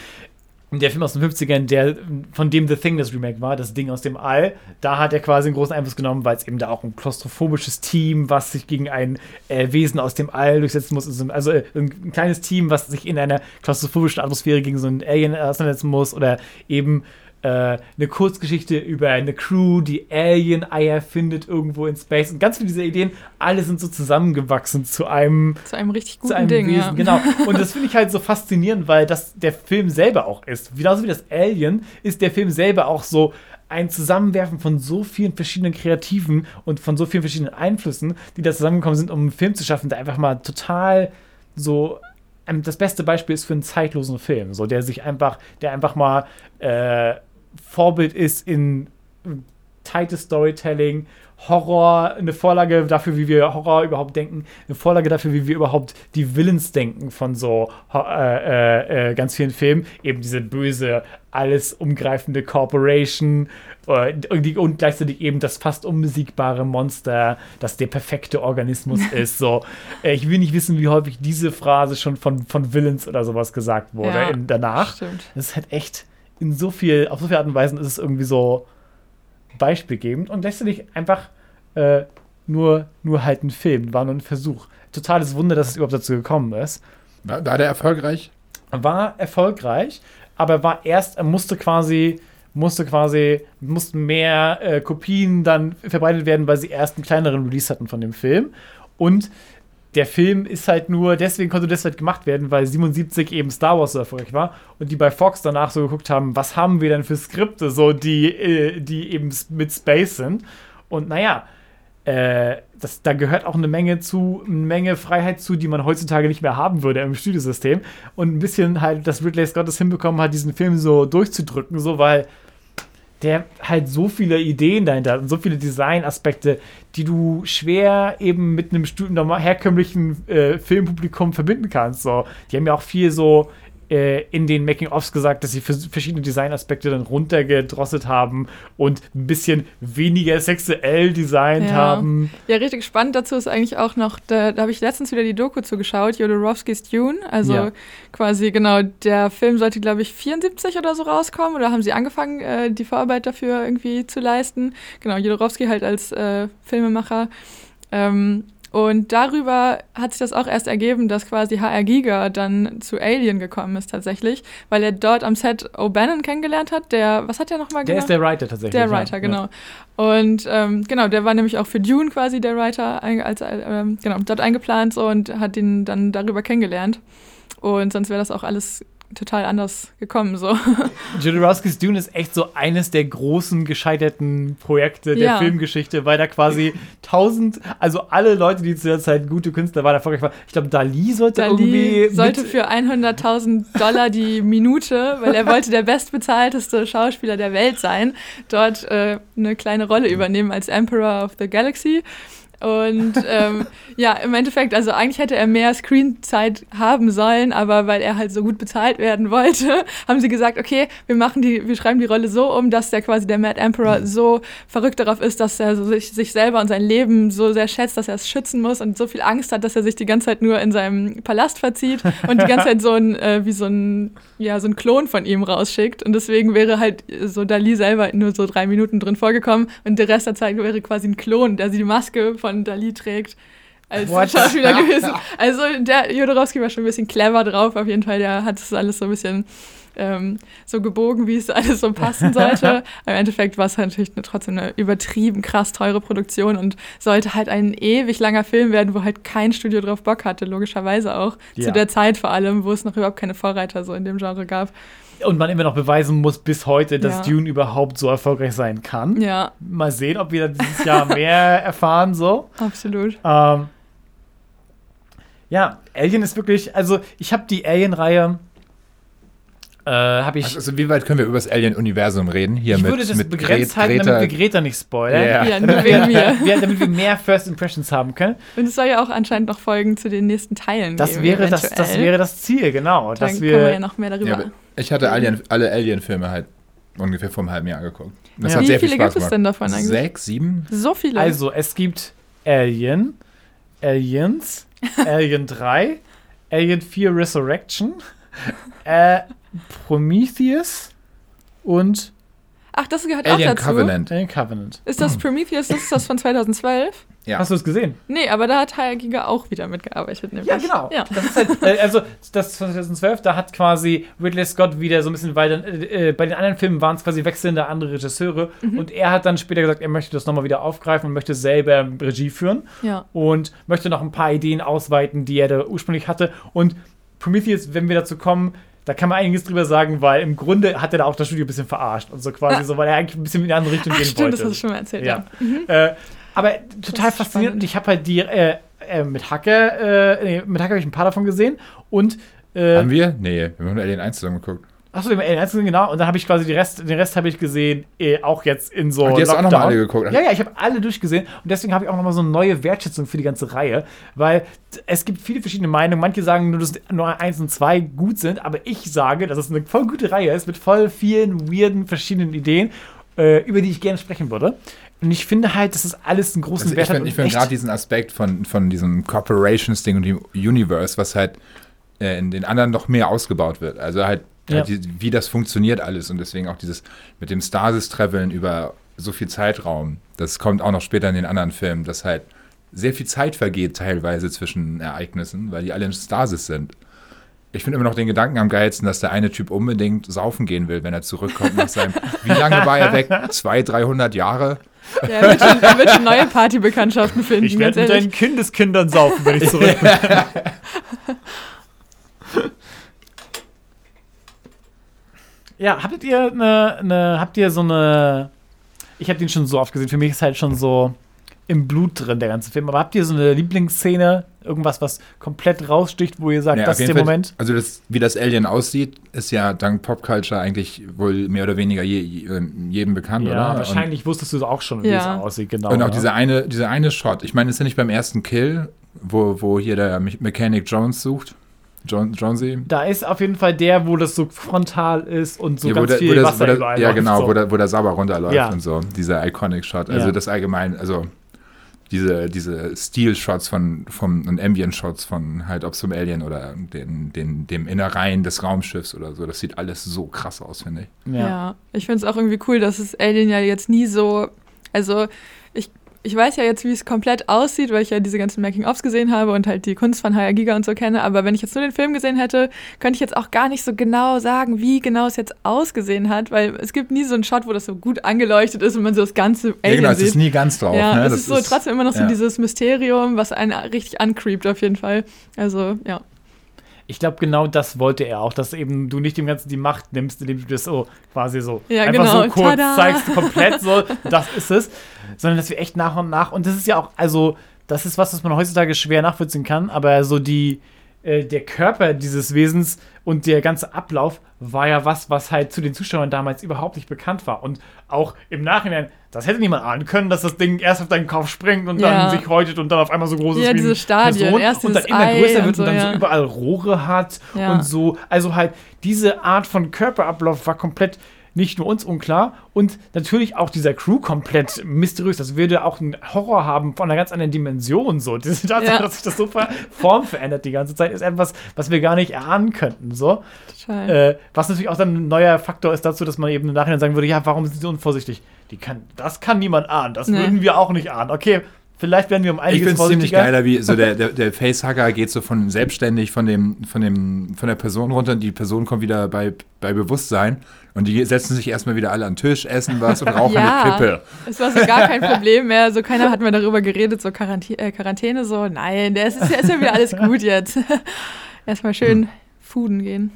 der Film aus den 50ern, der, von dem The Thing das Remake war, das Ding aus dem All, da hat er quasi einen großen Einfluss genommen, weil es eben da auch ein klaustrophobisches Team, was sich gegen ein äh, Wesen aus dem All durchsetzen muss, also, also äh, ein kleines Team, was sich in einer klaustrophobischen Atmosphäre gegen so ein Alien auseinandersetzen muss oder eben eine Kurzgeschichte über eine Crew, die Alien-Eier findet irgendwo in Space und ganz viele dieser Ideen, alle sind so zusammengewachsen zu einem Zu einem richtig guten einem Ding. Wesen, ja. genau. Und das finde ich halt so faszinierend, weil das der Film selber auch ist. Genauso wie das Alien ist der Film selber auch so ein Zusammenwerfen von so vielen verschiedenen Kreativen und von so vielen verschiedenen Einflüssen, die da zusammengekommen sind, um einen Film zu schaffen, der einfach mal total so ähm, das beste Beispiel ist für einen zeitlosen Film, so der sich einfach, der einfach mal äh, Vorbild ist in tightes Storytelling, Horror, eine Vorlage dafür, wie wir Horror überhaupt denken, eine Vorlage dafür, wie wir überhaupt die Willens denken von so äh, äh, äh, ganz vielen Filmen. Eben diese böse, alles umgreifende Corporation äh, und gleichzeitig eben das fast unbesiegbare Monster, das der perfekte Organismus ist. So, äh, ich will nicht wissen, wie häufig diese Phrase schon von, von Villains oder sowas gesagt wurde Ja, in, danach. Stimmt. Das ist halt echt in so viel, auf so viele Art und Weisen ist es irgendwie so beispielgebend und gleichzeitig einfach äh, nur, nur halt ein Film, war nur ein Versuch. Totales Wunder, dass es überhaupt dazu gekommen ist. War, war der erfolgreich? War erfolgreich, aber war erst, er musste quasi, musste quasi, mussten mehr äh, Kopien dann verbreitet werden, weil sie erst einen kleineren Release hatten von dem Film. Und der Film ist halt nur, deswegen konnte das halt gemacht werden, weil 77 eben Star Wars so erfolgreich war und die bei Fox danach so geguckt haben, was haben wir denn für Skripte, so die, äh, die eben mit Space sind. Und naja, äh, das, da gehört auch eine Menge zu, eine Menge Freiheit zu, die man heutzutage nicht mehr haben würde im Studiosystem. Und ein bisschen halt, dass Ridley Scott es hinbekommen hat, diesen Film so durchzudrücken, so weil der halt so viele Ideen dahinter hat und so viele Designaspekte, die du schwer eben mit einem herkömmlichen äh, Filmpublikum verbinden kannst. So. Die haben ja auch viel so äh, in den Making-ofs gesagt, dass sie vers- verschiedene Designaspekte dann runtergedrosselt haben und ein bisschen weniger sexuell designt Ja. haben. Ja, richtig spannend dazu ist eigentlich auch noch, da, da habe ich letztens wieder die Doku zugeschaut, Jodorowskis Dune. Also Ja. quasi, genau, der Film sollte, glaube ich, 74 oder so rauskommen. Oder haben sie angefangen, äh, die Vorarbeit dafür irgendwie zu leisten. Genau, Jodorowsky halt als äh, Filmemacher. Ähm, und darüber hat sich das auch erst ergeben, dass quasi HR Giga dann zu Alien gekommen ist tatsächlich, weil er dort am Set O'Bannon kennengelernt hat. Der, was hat der nochmal Der gemacht? ist der Writer tatsächlich. Der ja. Writer, genau. Und ähm, genau, der war nämlich auch für Dune quasi der Writer, als, ähm, genau, dort eingeplant so und hat ihn dann darüber kennengelernt. Und sonst wäre das auch alles total anders gekommen. So. Jodorowskis Dune ist echt so eines der großen gescheiterten Projekte der Ja. Filmgeschichte, weil da quasi tausend, also alle Leute, die zu der Zeit gute Künstler waren, erfolgreich waren. Ich glaube, Dali sollte irgendwie. Dali sollte mit- für 100.000 Dollar die Minute, weil er wollte der bestbezahlteste Schauspieler der Welt sein, dort äh, eine kleine Rolle übernehmen als Emperor of the Galaxy. Und ähm, ja, im Endeffekt, also eigentlich hätte er mehr Screenzeit haben sollen, aber weil er halt so gut bezahlt werden wollte, haben sie gesagt, okay, wir machen die, wir schreiben die Rolle so um, dass der quasi der Mad Emperor so verrückt darauf ist, dass er so sich, sich selber und sein Leben so sehr schätzt, dass er es schützen muss und so viel Angst hat, dass er sich die ganze Zeit nur in seinem Palast verzieht und die ganze Zeit so ein, äh, wie so ein, ja, so ein Klon von ihm rausschickt. Und deswegen wäre halt so Dali selber nur so drei Minuten drin vorgekommen und der Rest der Zeit wäre quasi ein Klon, der sie die Maske von Dali trägt. Als What? Schauspieler gewesen. Also der Jodorowsky war schon ein bisschen clever drauf, auf jeden Fall. Der hat das alles so ein bisschen ähm, so gebogen, wie es alles so passen sollte. Im Endeffekt war es natürlich eine, trotzdem eine übertrieben krass teure Produktion und sollte halt ein ewig langer Film werden, wo halt kein Studio drauf Bock hatte, logischerweise auch. Ja. Zu der Zeit vor allem, wo es noch überhaupt keine Vorreiter so in dem Genre gab. Und man immer noch beweisen muss bis heute, dass Ja. Dune überhaupt so erfolgreich sein kann. Ja, Mal sehen, ob wir dieses Jahr mehr erfahren so. absolut. Ähm, ja, Alien ist wirklich, also ich habe die Alien-Reihe, äh, habe ich. Also, wie weit können wir über das Alien-Universum reden? Hier ich mit, würde das mit begrenzt Gre- halten, Greta. damit wir Greta nicht spoilern. Ja. Ja, nur wegen mir. Wir, damit wir mehr First Impressions haben können. Und es soll ja auch anscheinend noch Folgen zu den nächsten Teilen Das geben. wäre das, das wäre das Ziel, genau. Dann Dass können wir ja wir, noch mehr darüber. Ja, ich hatte Alien, alle Alien-Filme halt ungefähr vor einem halben Jahr angeguckt. Und Das Ja. hat Wie sehr viel viele Spaß gibt es denn davon eigentlich? Sechs, sieben? so viele. also es gibt Alien, Aliens, Alien 3, Alien 4 Resurrection, äh, Prometheus und Ach, das gehört Alien auch dazu. Covenant. Alien Covenant. Ist das Prometheus? Das ist das von 2012? Ja. Hast du es gesehen? Nee, aber da hat Hayek Giga auch wieder mitgearbeitet. Nämlich. Ja, genau. Ja. Das ist halt, äh, also das 2012, da hat quasi Ridley Scott wieder so ein bisschen weiter, äh, äh, bei den anderen Filmen waren es quasi wechselnde andere Regisseure Mhm. und er hat dann später gesagt, er möchte das nochmal wieder aufgreifen und möchte selber Regie führen ja. und möchte noch ein paar Ideen ausweiten, die er da ursprünglich hatte und Prometheus, wenn wir dazu kommen, da kann man einiges drüber sagen, weil im Grunde hat er da auch das Studio ein bisschen verarscht und so quasi Ah. so, weil er eigentlich ein bisschen in eine andere Richtung Ach, gehen stimmt, wollte. das hast du schon mal erzählt. Ja. Ja. Äh, aber total faszinierend. spannend. Und ich habe halt die äh, äh, mit Hacker, äh, nee, mit Hacker habe ich ein paar davon gesehen. Und äh, Haben wir? Nee, wir haben nur Alien 1 zusammen geguckt. achso, den Alien 1 gesehen, genau. Und dann habe ich quasi die Rest, den Rest habe ich gesehen, äh, auch jetzt in so. Ach, die hast du auch noch mal alle geguckt? Ja, ja, ich habe alle durchgesehen. Und deswegen habe ich auch nochmal so eine neue Wertschätzung für die ganze Reihe. Weil es gibt viele verschiedene Meinungen. Manche sagen nur, dass nur 1 und 2 gut sind. Aber ich sage, dass es eine voll gute Reihe ist mit voll vielen weirden verschiedenen Ideen, äh, über die ich gerne sprechen würde. Und ich finde halt, das alles einen großen Also ich Wert hat. finde ich find gerade diesen Aspekt von, von diesem Corporations-Ding und dem Universe, was halt äh, in den anderen noch mehr ausgebaut wird. Also halt, Ja. halt die, wie das funktioniert alles und deswegen auch dieses mit dem Stasis-Traveln über so viel Zeitraum. Das kommt auch noch später in den anderen Filmen, dass halt sehr viel Zeit vergeht teilweise zwischen Ereignissen, weil die alle in Stasis sind. Ich finde immer noch den Gedanken am geilsten, dass der eine Typ unbedingt saufen gehen will, wenn er zurückkommt nach seinem. Wie lange war er weg? 200, 300 Jahre? Ja, er wird schon, er wird schon neue Partybekanntschaften finden. Ich werde mit deinen Kindeskindern saufen, wenn ich zurück bin. ja, habt ihr eine, eine, habt ihr so eine, ich habe den schon so oft gesehen, für mich ist halt schon so im Blut drin, der ganze Film, aber habt ihr so eine Lieblingsszene, irgendwas, was komplett raussticht, wo ihr sagt, Ja, das ist der Fall. Moment? Also das, wie das Alien aussieht, ist ja dank Popculture eigentlich wohl mehr oder weniger je, je, jedem bekannt, Ja, oder? wahrscheinlich wusstest du auch schon, wie Ja. es aussieht, genau. Und, und auch dieser eine, dieser eine Shot. Ich meine, ist ja nicht beim ersten Kill, wo, wo hier der Me- Mechanic Jones sucht. John, Jonesy. Da ist auf jeden Fall der, wo das so frontal ist und so Ja, ganz der, viel der, Wasser überall ja, läuft, genau, so. wo, der, wo der Sauber runterläuft Ja. und so. Dieser Iconic Shot. Also Ja. das allgemein, also diese, diese Steel-Shots von, von und Ambient-Shots von halt, ob zum Alien oder den, den, dem Innereien des Raumschiffs oder so, das sieht alles so krass aus, finde ich. Ja. Ja. ich finde es auch irgendwie cool, dass es Alien ja jetzt nie so. Also, ich, weiß ja jetzt, wie es komplett aussieht, weil ich ja diese ganzen Making-ofs gesehen habe und halt die Kunst von Hayao Giga und so kenne. Aber wenn ich jetzt nur den Film gesehen hätte, könnte ich jetzt auch gar nicht so genau sagen, wie genau es jetzt ausgesehen hat, weil es gibt nie so einen Shot, wo das so gut angeleuchtet ist und man so das ganze Ja, Alien genau, es sieht. ist nie ganz drauf. ja, ne? es Das ist so trotzdem immer noch so ja. dieses Mysterium, was einen richtig ancreept auf jeden Fall. Also, ja. Ich glaube, genau das wollte er auch, dass eben du nicht dem Ganzen die Macht nimmst, indem du das so quasi so Ja, einfach genau. so kurz Tada! zeigst, komplett so, das ist es, sondern dass wir echt nach und nach, und das ist ja auch, also, das ist was, was man heutzutage schwer nachvollziehen kann, aber so die, äh, der Körper dieses Wesens und der ganze Ablauf war ja was, was halt zu den Zuschauern damals überhaupt nicht bekannt war. Und auch im Nachhinein, das hätte niemand ahnen können, dass das Ding erst auf deinen Kopf springt und Ja. dann sich häutet und dann auf einmal so groß ist Ja, wie diese Stadien. Person Erst und dann immer Ei größer und wird so, und dann ja. so überall Rohre hat und so. Also halt, diese Art von Körperablauf war komplett nicht nur uns unklar und natürlich auch dieser Crew komplett mysteriös. Das würde auch einen Horror haben von einer ganz anderen Dimension. So. Diese Tatsache, Ja. dass sich das so Form verändert die ganze Zeit, ist etwas, was wir gar nicht erahnen könnten. So. Äh, was natürlich auch dann ein neuer Faktor ist dazu, dass man eben im Nachhinein sagen würde, ja, warum sind sie so unvorsichtig? Die kann, das kann niemand ahnen. Das Nee. würden wir auch nicht ahnen. Okay, vielleicht werden wir um Ich einiges finde es ziemlich geiler, wie so der, der, der Facehugger geht so von selbstständig von dem, von dem, von der Person runter und die Person kommt wieder bei, bei Bewusstsein und die setzen sich erstmal wieder alle an den Tisch, essen was und rauchen Ja. eine Kippe. Es war so gar kein Problem mehr. So keiner hat mehr darüber geredet, so Quarantä äh, Quarantäne, so, nein, der ist, ist, ja- wieder alles gut jetzt. Erstmal schön fooden gehen.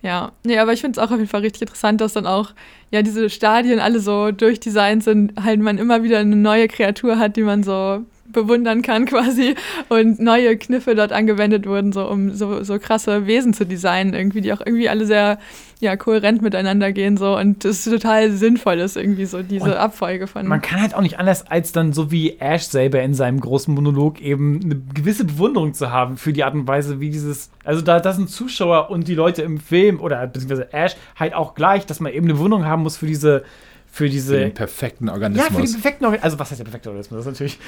Ja, nee, aber ich finde es auch auf jeden Fall richtig interessant, dass dann auch, ja, diese Stadien alle so durchdesignt sind, halt man immer wieder eine neue Kreatur hat, die man so bewundern kann quasi und neue Kniffe dort angewendet wurden, so um so, so krasse Wesen zu designen, irgendwie, die auch irgendwie alle sehr ja, kohärent miteinander gehen so und das total sinnvoll ist, irgendwie so diese Und Abfolge von. Man kann halt auch nicht anders, als dann so wie Ash selber in seinem großen Monolog eben eine gewisse Bewunderung zu haben für die Art und Weise, wie dieses, also da das sind Zuschauer und die Leute im Film oder beziehungsweise Ash halt auch gleich, dass man eben eine Bewunderung haben muss für diese für diese. Für den perfekten Organismus. Ja, für den perfekten Organismus. Also, was heißt der perfekte Organismus? Das ist natürlich.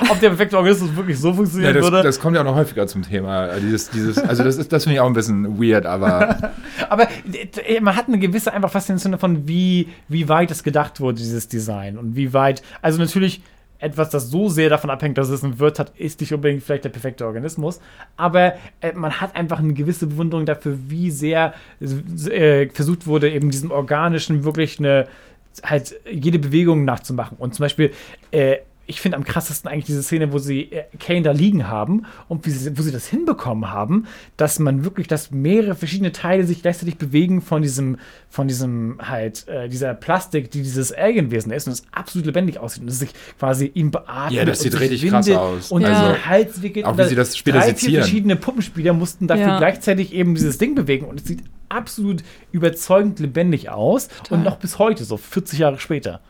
ob der perfekte Organismus wirklich so funktionieren ja, das, würde. Das kommt ja auch noch häufiger zum Thema. Dieses, dieses, also, das, das finde ich auch ein bisschen weird, aber. aber äh, man hat eine gewisse einfach Faszination davon, wie, wie weit es gedacht wurde, dieses Design. Und wie weit. Also, natürlich etwas, das so sehr davon abhängt, dass es einen Wirt hat, ist nicht unbedingt vielleicht der perfekte Organismus. Aber äh, man hat einfach eine gewisse Bewunderung dafür, wie sehr äh, versucht wurde, eben diesem Organischen wirklich eine halt jede Bewegung nachzumachen. Und zum Beispiel äh, ich finde am krassesten eigentlich diese Szene, wo sie äh, Kane da liegen haben und wie sie, wo sie das hinbekommen haben, dass man wirklich, dass mehrere verschiedene Teile sich gleichzeitig bewegen von diesem, von diesem halt, äh, dieser Plastik, die dieses Alienwesen ist und es absolut lebendig aussieht und es sich quasi ihm beatmet. Ja, das sieht richtig krass aus. Und also, den Hals wickelt. Auch wie sie das später drei, sezieren. vier verschiedene Puppenspieler mussten dafür ja. gleichzeitig eben dieses Ding bewegen und es sieht absolut überzeugend lebendig aus Total. und noch bis heute, so 40 Jahre später.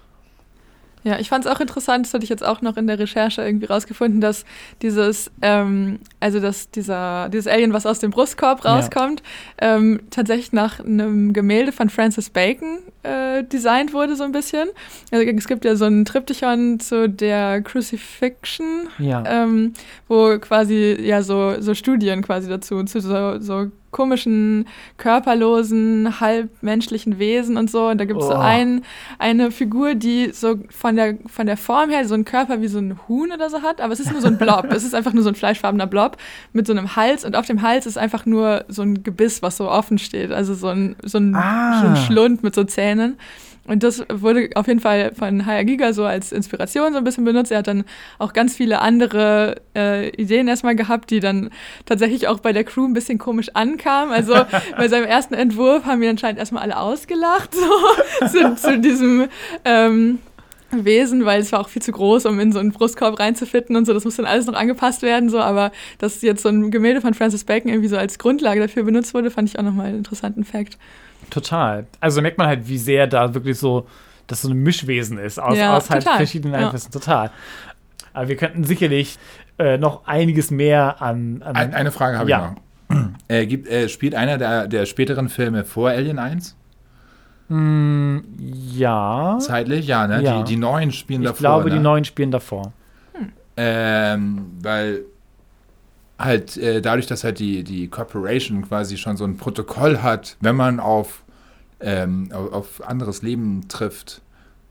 Ja, ich fand es auch interessant, das hatte ich jetzt auch noch in der Recherche irgendwie rausgefunden, dass dieses, ähm, also dass dieser, dieses Alien, was aus dem Brustkorb rauskommt, ja. ähm, tatsächlich nach einem Gemälde von Francis Bacon äh, designt wurde, so ein bisschen. Also es gibt ja so ein Triptychon zu der Crucifixion, ja. ähm, wo quasi ja so, so Studien quasi dazu, zu so, so komischen, körperlosen, halbmenschlichen Wesen und so. Und da gibt es oh. so ein, eine Figur, die so von der, von der Form her so einen Körper wie so ein Huhn oder so hat, aber es ist nur so ein Blob. es ist einfach nur so ein fleischfarbener Blob mit so einem Hals und auf dem Hals ist einfach nur so ein Gebiss, was so offen steht. Also so ein, so ein, ah. so ein Schlund mit so Zähnen. Und das wurde auf jeden Fall von Giga so als Inspiration so ein bisschen benutzt. Er hat dann auch ganz viele andere äh, Ideen erstmal gehabt, die dann tatsächlich auch bei der Crew ein bisschen komisch ankamen. Also bei seinem ersten Entwurf haben wir anscheinend erstmal alle ausgelacht so, zu, zu, diesem ähm, Wesen, weil es war auch viel zu groß, um in so einen Brustkorb reinzufitten und so. Das muss dann alles noch angepasst werden, so. Aber dass jetzt so ein Gemälde von Francis Bacon irgendwie so als Grundlage dafür benutzt wurde, fand ich auch nochmal einen interessanten Fakt. Total. Also merkt man halt, wie sehr da wirklich so, dass so ein Mischwesen ist aus, ja, aus halt verschiedenen Einflüssen. Ja. Total. Aber wir könnten sicherlich äh, noch einiges mehr an. an Ein, eine Frage habe ja. ich noch. Äh, gibt, äh, spielt einer der, der späteren Filme vor Alien 1? Mm, ja. Zeitlich, ja, ne? Ja. Die, die neuen spielen ich davor. Ich glaube, ne? die neuen spielen davor. Hm. Ähm, weil halt äh, dadurch, dass halt die, die Corporation quasi schon so ein Protokoll hat, wenn man auf, ähm, auf, auf, anderes Leben trifft,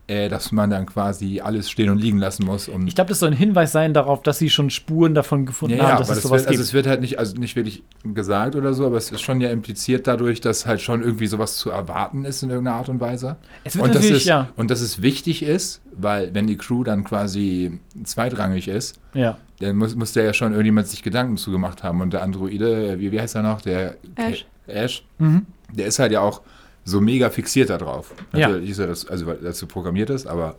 äh, dass man dann quasi alles stehen und liegen lassen muss. Um ich glaube, das soll ein Hinweis sein darauf, dass sie schon Spuren davon gefunden ja, haben, ja, dass es sowas wird, Also es wird halt nicht, also nicht wirklich gesagt oder so, aber es ist schon ja impliziert dadurch, dass halt schon irgendwie sowas zu erwarten ist in irgendeiner Art und Weise. Es wird und, das ist, ja. und dass es wichtig ist, weil wenn die Crew dann quasi zweitrangig ist, ja. dann muss, muss der ja schon irgendjemand sich Gedanken zugemacht haben. Und der Androide, wie, wie heißt er noch? Der Ash. Ash mhm. der ist halt ja auch so mega fixiert darauf. Natürlich ja. ist er das, also weil dazu programmiert ist, aber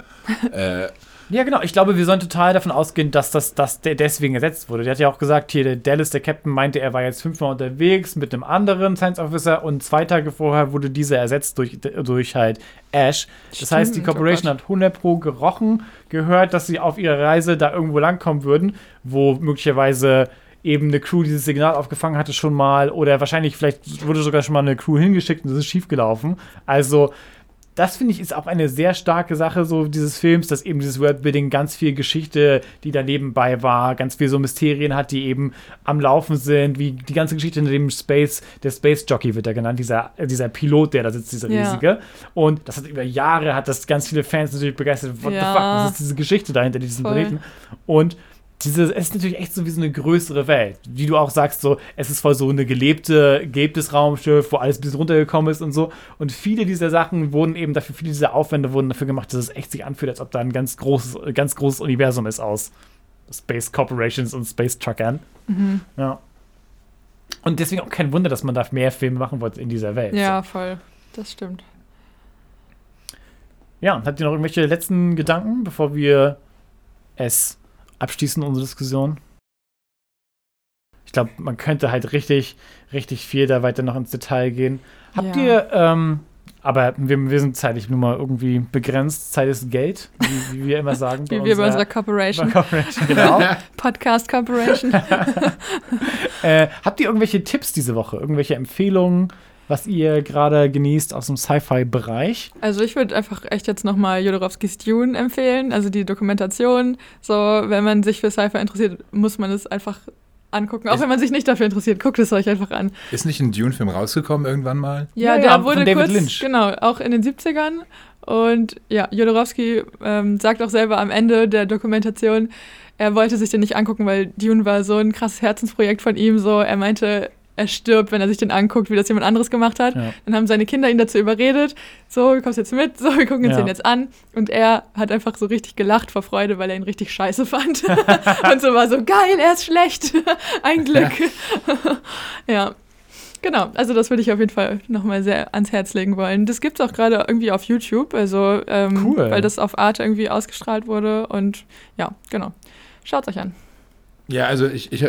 äh, ja, genau. Ich glaube, wir sollen total davon ausgehen, dass das dass der deswegen ersetzt wurde. Der hat ja auch gesagt, hier, der Dallas, der Captain, meinte, er war jetzt fünfmal unterwegs mit einem anderen Science Officer und zwei Tage vorher wurde dieser ersetzt durch, durch halt Ash. Das Stimmt, heißt, die Corporation oh hat 100 Pro gerochen, gehört, dass sie auf ihrer Reise da irgendwo langkommen würden, wo möglicherweise eben eine Crew dieses Signal aufgefangen hatte schon mal oder wahrscheinlich vielleicht wurde sogar schon mal eine Crew hingeschickt und es ist schiefgelaufen. Also das finde ich ist auch eine sehr starke Sache so dieses Films, dass eben dieses Worldbuilding ganz viel Geschichte, die da nebenbei war, ganz viel so Mysterien hat, die eben am Laufen sind, wie die ganze Geschichte in dem Space, der Space Jockey wird er genannt, dieser, dieser Pilot, der da sitzt, dieser ja. riesige. Und das hat über Jahre, hat das ganz viele Fans natürlich begeistert. What ja. the fuck, was ist diese Geschichte dahinter diesem Voll. Planeten? Und diese, es ist natürlich echt so wie so eine größere Welt. Wie du auch sagst, so, es ist voll so eine gelebte, gelebtes Raumschiff, wo alles ein bisschen runtergekommen ist und so. Und viele dieser Sachen wurden eben dafür, viele dieser Aufwände wurden dafür gemacht, dass es echt sich anfühlt, als ob da ein ganz großes, ganz großes Universum ist aus Space Corporations und Space Truckern. Mhm. Ja. Und deswegen auch kein Wunder, dass man da mehr Filme machen wollte in dieser Welt. Ja, voll. Das stimmt. Ja, habt ihr noch irgendwelche letzten Gedanken, bevor wir es abschließen, unsere Diskussion. Ich glaube, man könnte halt richtig, richtig viel da weiter noch ins Detail gehen. Habt Ja. ihr, ähm, aber wir, wir sind zeitlich nun mal irgendwie begrenzt. Zeit ist Geld, wie, wie wir immer sagen. Wie wir bei unserer Corporation. Corporation, genau. Podcast Corporation. äh, habt ihr irgendwelche Tipps diese Woche? Irgendwelche Empfehlungen? Was ihr gerade genießt aus dem Sci-Fi-Bereich? Also ich würde einfach echt jetzt nochmal Jodorowskis Dune empfehlen, also die Dokumentation. So, wenn man sich für Sci-Fi interessiert, muss man es einfach angucken. Auch Ist- wenn man sich nicht dafür interessiert, guckt es euch einfach an. Ist nicht ein Dune-Film rausgekommen irgendwann mal? Ja, Ja, der ja, von wurde David kurz, Lynch. genau, auch in den 70ern. Und ja, Jodorowsky ähm, sagt auch selber am Ende der Dokumentation, er wollte sich den nicht angucken, weil Dune war so ein krasses Herzensprojekt von ihm. So, er meinte, er stirbt, wenn er sich den anguckt, wie das jemand anderes gemacht hat. Ja. Dann haben seine Kinder ihn dazu überredet, so, du kommst jetzt mit, so, wir gucken uns Ja. den jetzt an. Und er hat einfach so richtig gelacht vor Freude, weil er ihn richtig scheiße fand. und so war so, geil, er ist schlecht. Ein Glück. ja. Genau, also das würde ich auf jeden Fall nochmal sehr ans Herz legen wollen. Das gibt es auch gerade irgendwie auf YouTube, also ähm, Cool. weil das auf Arte irgendwie ausgestrahlt wurde und ja, genau. Schaut euch an. Ja, also ich, ich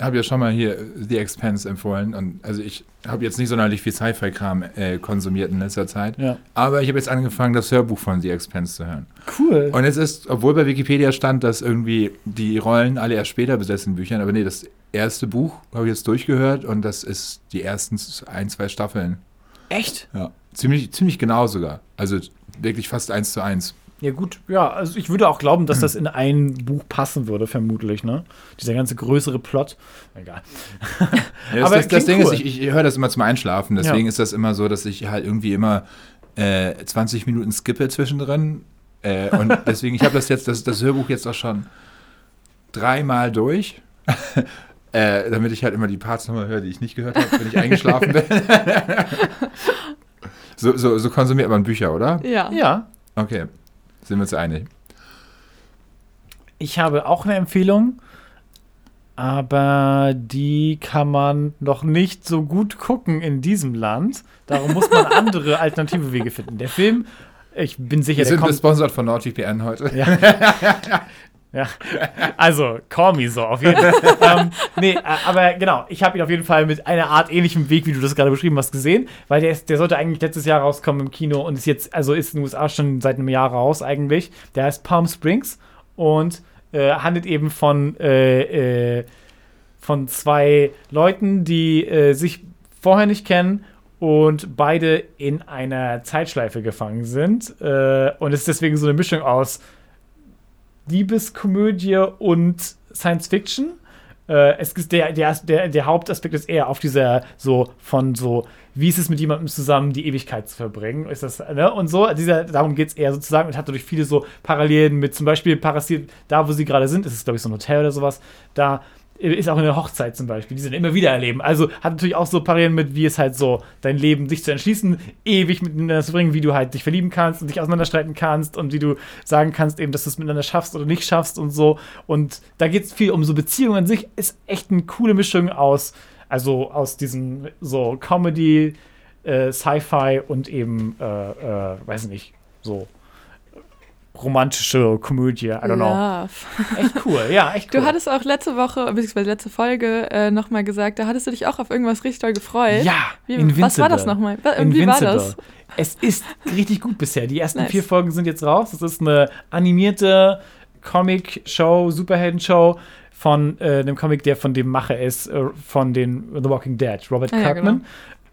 habe ja schon mal hier The Expanse empfohlen und also ich habe jetzt nicht sonderlich viel Sci-Fi-Kram äh, konsumiert in letzter Zeit, Ja. aber ich habe jetzt angefangen, das Hörbuch von The Expanse zu hören. Cool. Und es ist, obwohl bei Wikipedia stand, dass irgendwie die Rollen alle erst später besessen in Büchern, aber nee, das erste Buch habe ich jetzt durchgehört und das ist die ersten ein, zwei Staffeln. Echt? Ja, ziemlich, ziemlich genau sogar. Also wirklich fast eins zu eins. Ja, gut. Ja, also ich würde auch glauben, dass das in ein Buch passen würde, vermutlich, ne? Dieser ganze größere Plot. Egal. Ja, das, Aber das, das Ding cool. ist, ich, ich höre das immer zum Einschlafen, deswegen Ja. ist das immer so, dass ich halt irgendwie immer äh, 20 Minuten skippe zwischendrin. Äh, und deswegen, ich habe das jetzt, das, das Hörbuch jetzt auch schon dreimal durch. äh, damit ich halt immer die Parts nochmal höre, die ich nicht gehört habe, wenn ich eingeschlafen bin. so, so, so konsumiert man Bücher, oder? Ja. Ja. Okay, sind wir uns einig. Ich habe auch eine Empfehlung, aber die kann man noch nicht so gut gucken in diesem Land. Darum muss man andere alternative Wege finden. Der Film, ich bin sicher, Wir der sind kommt. gesponsert von NordVPN heute. Ja. ja. Also, call me so, auf jeden Fall. ähm, nee, äh, aber genau, ich habe ihn auf jeden Fall mit einer Art ähnlichem Weg, wie du das gerade beschrieben hast, gesehen, weil der, ist, der sollte eigentlich letztes Jahr rauskommen im Kino und ist jetzt, also ist in den USA schon seit einem Jahr raus eigentlich. Der heißt Palm Springs und äh, handelt eben von, äh, äh, von zwei Leuten, die äh, sich vorher nicht kennen und beide in einer Zeitschleife gefangen sind. Äh, und es ist deswegen so eine Mischung aus Liebeskomödie und Science Fiction. Äh, es ist der, der, der, der Hauptaspekt ist eher auf dieser so von so, wie ist es mit jemandem zusammen, die Ewigkeit zu verbringen? Ist das, ne? Und so, dieser, darum geht es eher sozusagen und hat dadurch viele so Parallelen mit zum Beispiel passiert, da wo sie gerade sind, ist es glaube ich so ein Hotel oder sowas, da ist auch eine Hochzeit zum Beispiel, die sie dann immer wieder erleben. Also hat natürlich auch so Parallelen mit, wie es halt so dein Leben sich zu entschließen, ewig miteinander zu bringen, wie du halt dich verlieben kannst und dich auseinanderstreiten kannst und wie du sagen kannst eben, dass du es miteinander schaffst oder nicht schaffst und so. Und da geht es viel um so Beziehungen an sich. Ist echt eine coole Mischung aus, also aus diesem so Comedy, äh, Sci-Fi und eben, äh, äh, weiß nicht, so romantische Komödie. I don't know. Love. Echt cool, ja, echt cool. Du hattest auch letzte Woche, beziehungsweise letzte Folge, äh, nochmal gesagt, da hattest du dich auch auf irgendwas richtig doll gefreut. Ja, Wie, Invincible. was war das nochmal? Wie war Invincible. das? Es ist richtig gut bisher. Die ersten Nice. vier Folgen sind jetzt raus. Das ist eine animierte Comic-Show, Superhelden-Show von äh, einem Comic, der von dem Macher ist, äh, von den The Walking Dead, Robert Ah, ja, Kirkman. genau.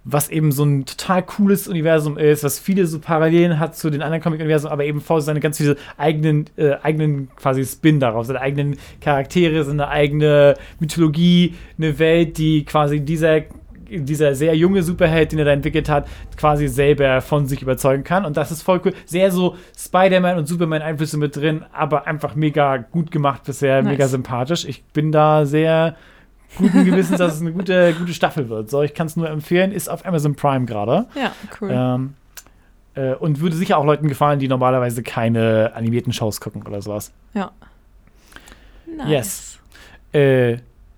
Was eben so ein total cooles Universum ist, was viele so Parallelen hat zu den anderen Comic-Universen, aber eben vor seine ganz viele eigenen, äh, eigenen quasi Spin darauf, seine eigenen Charaktere, seine eigene Mythologie, eine Welt, die quasi dieser dieser sehr junge Superheld, den er da entwickelt hat, quasi selber von sich überzeugen kann. Und das ist voll cool. Sehr so Spider-Man und Superman-Einflüsse mit drin, aber einfach mega gut gemacht bisher, Nice. mega sympathisch. Ich bin da sehr guten Gewissens, dass es eine gute, gute Staffel wird. So, ich kann es nur empfehlen, ist auf Amazon Prime gerade. Ja, cool. Ähm, äh, und würde sicher auch Leuten gefallen, die normalerweise keine animierten Shows gucken oder sowas. ja. Nice. yes. Äh,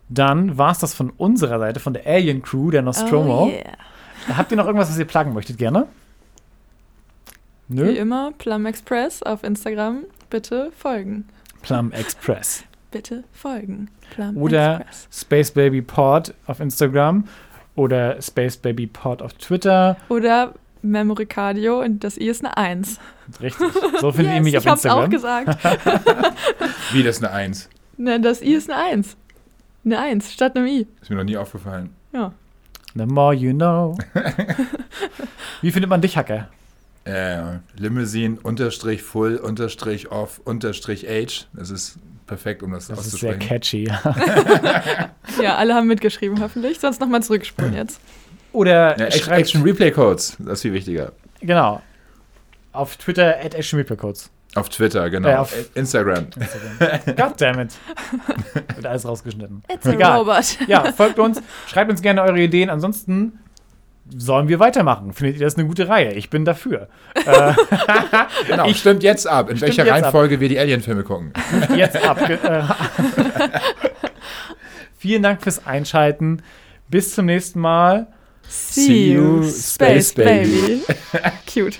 dann war es das von unserer Seite, von der Alien Crew, der Nostromo. Oh, yeah. Habt ihr noch irgendwas, was ihr plagen möchtet, gerne? Wie Nö? immer, Plum Express auf Instagram. Bitte folgen. Plum Express. Bitte folgen. Plum Oder Express. Space Baby Pod auf Instagram oder Space Baby Pod auf Twitter. Oder Memory Cardio und das I ist eine 1. Richtig. So findet ihr mich auf ich hab's auch Instagram. gesagt. Wie das eine Eins? ne, das I ist eine 1. Eine 1 statt einem I. Ist mir noch nie aufgefallen. Ja. The more you know. Wie findet man dich, Hacker? Äh, Limousine unterstrich full unterstrich off unterstrich age. Das ist perfekt, um das, Das ist sehr auszusprechen. catchy. Ja, alle haben mitgeschrieben, hoffentlich. Sonst nochmal zurückspulen jetzt. Oder Ja, schreibt, Action Replay Codes, das ist viel wichtiger. genau, auf Twitter at Action Reaper Codes. Auf Twitter, genau. Ja, auf- Äh, Instagram. Goddammit. Wird alles rausgeschnitten. It's a Egal. robot. Ja, folgt uns, schreibt uns gerne eure Ideen. Ansonsten sollen wir weitermachen. Findet ihr das eine gute Reihe? Ich bin dafür. Genau, stimmt jetzt ab, in welcher jetzt ab. Reihenfolge wir die Alien-Filme gucken. Jetzt ab. Äh, Vielen Dank fürs Einschalten. Bis zum nächsten Mal. See you, Space Baby. Cute.